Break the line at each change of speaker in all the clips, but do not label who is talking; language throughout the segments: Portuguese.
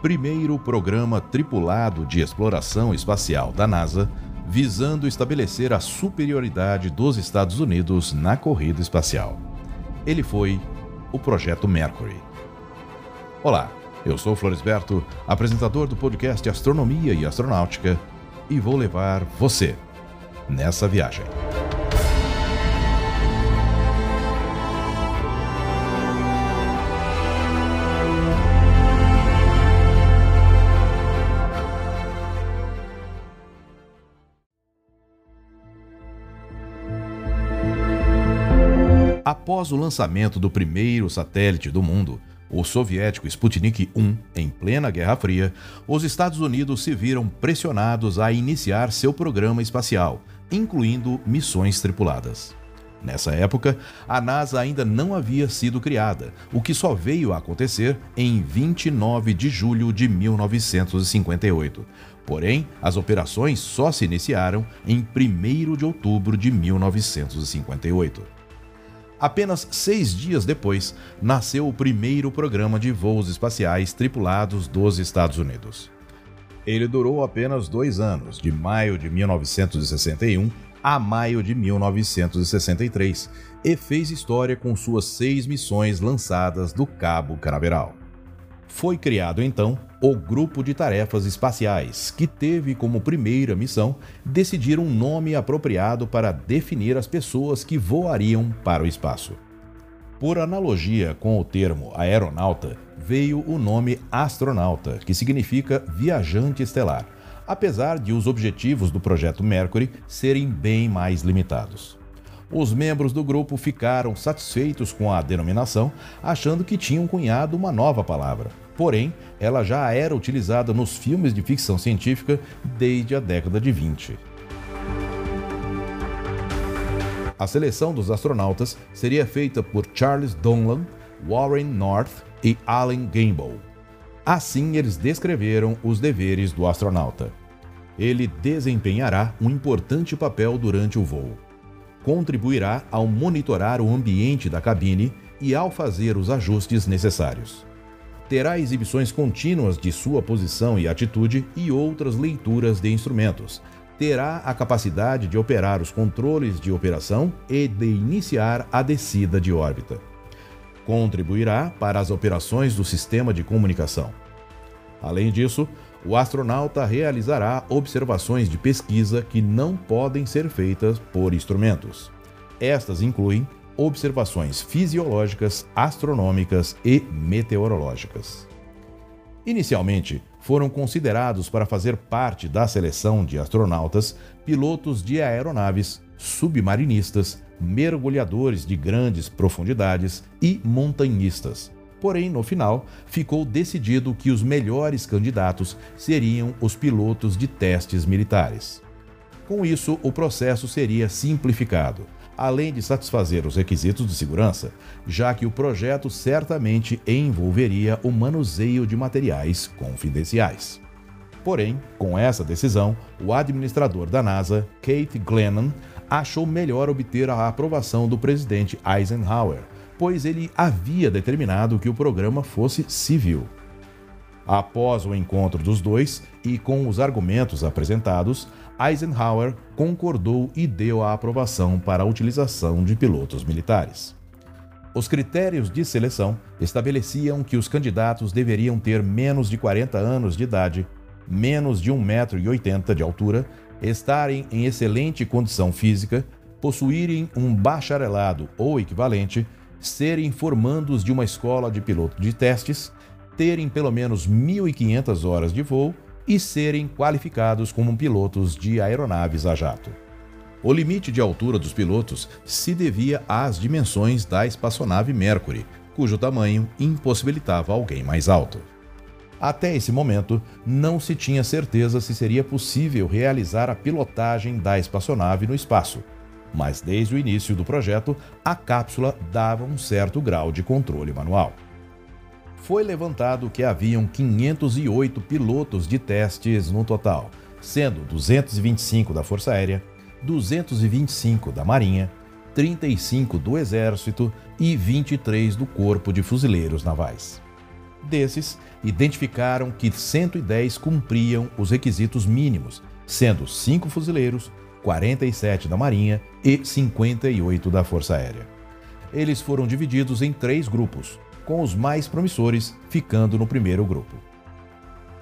Primeiro programa tripulado de exploração espacial da NASA visando estabelecer a superioridade dos Estados Unidos na corrida espacial. Ele foi o Projeto Mercury. Olá, eu sou Floresberto, apresentador do podcast Astronomia e Astronáutica, e vou levar você nessa viagem. Após o lançamento do primeiro satélite do mundo, o soviético Sputnik 1, em plena Guerra Fria, os Estados Unidos se viram pressionados a iniciar seu programa espacial, incluindo missões tripuladas. Nessa época, a NASA ainda não havia sido criada, o que só veio a acontecer em 29 de julho de 1958. Porém, as operações só se iniciaram em 1 de outubro de 1958. Apenas seis dias depois, nasceu o primeiro programa de voos espaciais tripulados dos Estados Unidos. Ele durou apenas dois anos, de maio de 1961 a maio de 1963, e fez história com suas seis missões lançadas do Cabo Canaveral. Foi criado então o Grupo de Tarefas Espaciais, que teve como primeira missão decidir um nome apropriado para definir as pessoas que voariam para o espaço. Por analogia com o termo aeronauta, veio o nome astronauta, que significa viajante estelar, apesar de os objetivos do projeto Mercury serem bem mais limitados. Os membros do grupo ficaram satisfeitos com a denominação, achando que tinham cunhado uma nova palavra. Porém, ela já era utilizada nos filmes de ficção científica desde a década de 20. A seleção dos astronautas seria feita por Charles Donlan, Warren North e Allen Gamble. Assim, eles descreveram os deveres do astronauta. Ele desempenhará um importante papel durante o voo contribuirá ao monitorar o ambiente da cabine e ao fazer os ajustes necessários. Terá exibições contínuas de sua posição e atitude e outras leituras de instrumentos. Terá a capacidade de operar os controles de operação e de iniciar a descida de órbita. Contribuirá para as operações do sistema de comunicação. Além disso, o astronauta realizará observações de pesquisa que não podem ser feitas por instrumentos. Estas incluem observações fisiológicas, astronômicas e meteorológicas. Inicialmente, foram considerados para fazer parte da seleção de astronautas pilotos de aeronaves, submarinistas, mergulhadores de grandes profundidades e montanhistas, Porém, no final, ficou decidido que os melhores candidatos seriam os pilotos de testes militares. Com isso, o processo seria simplificado, além de satisfazer os requisitos de segurança, já que o projeto certamente envolveria o manuseio de materiais confidenciais. Porém, com essa decisão, o administrador da NASA, Kate Glennon, achou melhor obter a aprovação do presidente Eisenhower pois ele havia determinado que o programa fosse civil. Após o encontro dos dois e com os argumentos apresentados, Eisenhower concordou e deu a aprovação para a utilização de pilotos militares. Os critérios de seleção estabeleciam que os candidatos deveriam ter menos de 40 anos de idade, menos de 1,80m de altura, estarem em excelente condição física, possuírem um bacharelado ou equivalente, serem formandos de uma escola de piloto de testes, terem pelo menos 1.500 horas de voo e serem qualificados como pilotos de aeronaves a jato. O limite de altura dos pilotos se devia às dimensões da espaçonave Mercury, cujo tamanho impossibilitava alguém mais alto. Até esse momento, não se tinha certeza se seria possível realizar a pilotagem da espaçonave no espaço, mas desde o início do projeto, a cápsula dava um certo grau de controle manual. Foi levantado que haviam 508 pilotos de testes no total, sendo 225 da Força Aérea, 225 da Marinha, 35 do Exército e 23 do Corpo de Fuzileiros Navais. Desses, identificaram que 110 cumpriam os requisitos mínimos, sendo 5 fuzileiros, 47 da Marinha e 58 da Força Aérea. Eles foram divididos em três grupos, com os mais promissores ficando no primeiro grupo.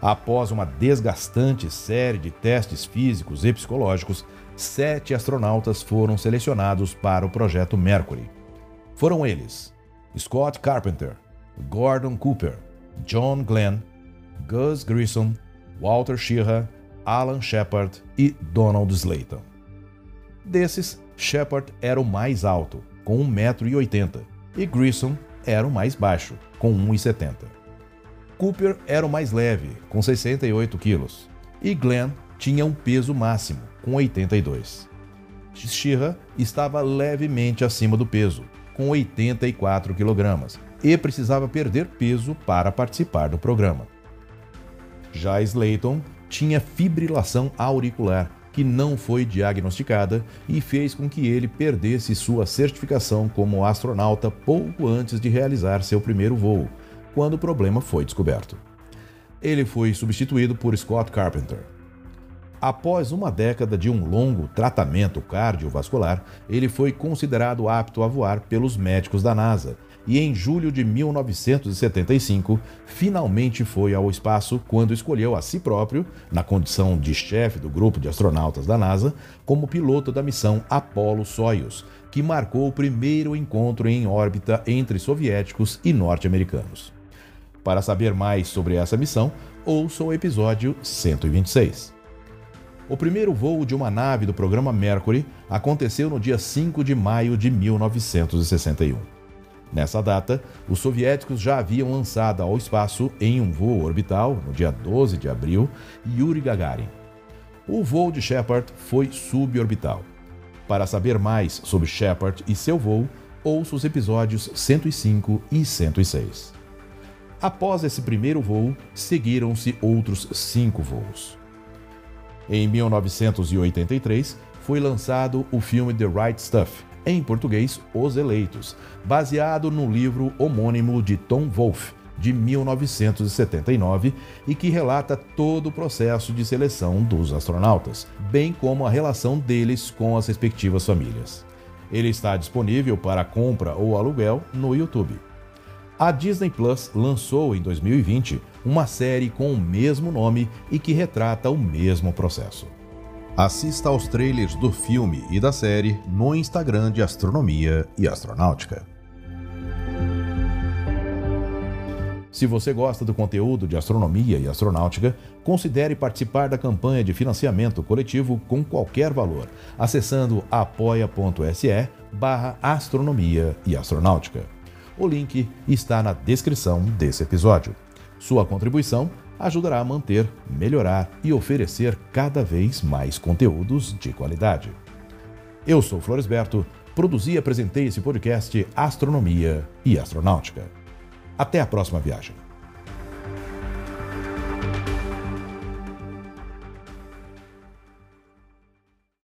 Após uma desgastante série de testes físicos e psicológicos, sete astronautas foram selecionados para o projeto Mercury. Foram eles: Scott Carpenter, Gordon Cooper, John Glenn, Gus Grissom, Walter Sheehan, Alan Shepard e Donald Slayton. Desses, Shepard era o mais alto, com 1,80m, e Grissom era o mais baixo, com 1,70m. Cooper era o mais leve, com 68 quilos, e Glenn tinha um peso máximo, com 82. Shira estava levemente acima do peso, com 84 kg, e precisava perder peso para participar do programa. Já Slayton tinha fibrilação auricular, que não foi diagnosticada e fez com que ele perdesse sua certificação como astronauta pouco antes de realizar seu primeiro voo, quando o problema foi descoberto. Ele foi substituído por Scott Carpenter. Após uma década de um longo tratamento cardiovascular, ele foi considerado apto a voar pelos médicos da NASA e em julho de 1975 finalmente foi ao espaço quando escolheu a si próprio, na condição de chefe do grupo de astronautas da NASA, como piloto da missão Apollo-Soyuz, que marcou o primeiro encontro em órbita entre soviéticos e norte-americanos. Para saber mais sobre essa missão, ouça o episódio 126. O primeiro voo de uma nave do programa Mercury aconteceu no dia 5 de maio de 1961. Nessa data, os soviéticos já haviam lançado ao espaço em um voo orbital, no dia 12 de abril, Yuri Gagarin. O voo de Shepard foi suborbital. Para saber mais sobre Shepard e seu voo, ouça os episódios 105 e 106. Após esse primeiro voo, seguiram-se outros cinco voos. Em 1983, foi lançado o filme The Right Stuff, em português Os Eleitos, baseado no livro homônimo de Tom Wolfe, de 1979, e que relata todo o processo de seleção dos astronautas, bem como a relação deles com as respectivas famílias. Ele está disponível para compra ou aluguel no YouTube. A Disney Plus lançou em 2020 uma série com o mesmo nome e que retrata o mesmo processo. Assista aos trailers do filme e da série no Instagram de Astronomia e Astronáutica. Se você gosta do conteúdo de astronomia e astronáutica, considere participar da campanha de financiamento coletivo com qualquer valor, acessando apoia.se barra astronomia e astronáutica. O link está na descrição desse episódio. Sua contribuição ajudará a manter, melhorar e oferecer cada vez mais conteúdos de qualidade. Eu sou Floresberto, produzi e apresentei esse podcast Astronomia e Astronáutica. Até a próxima viagem.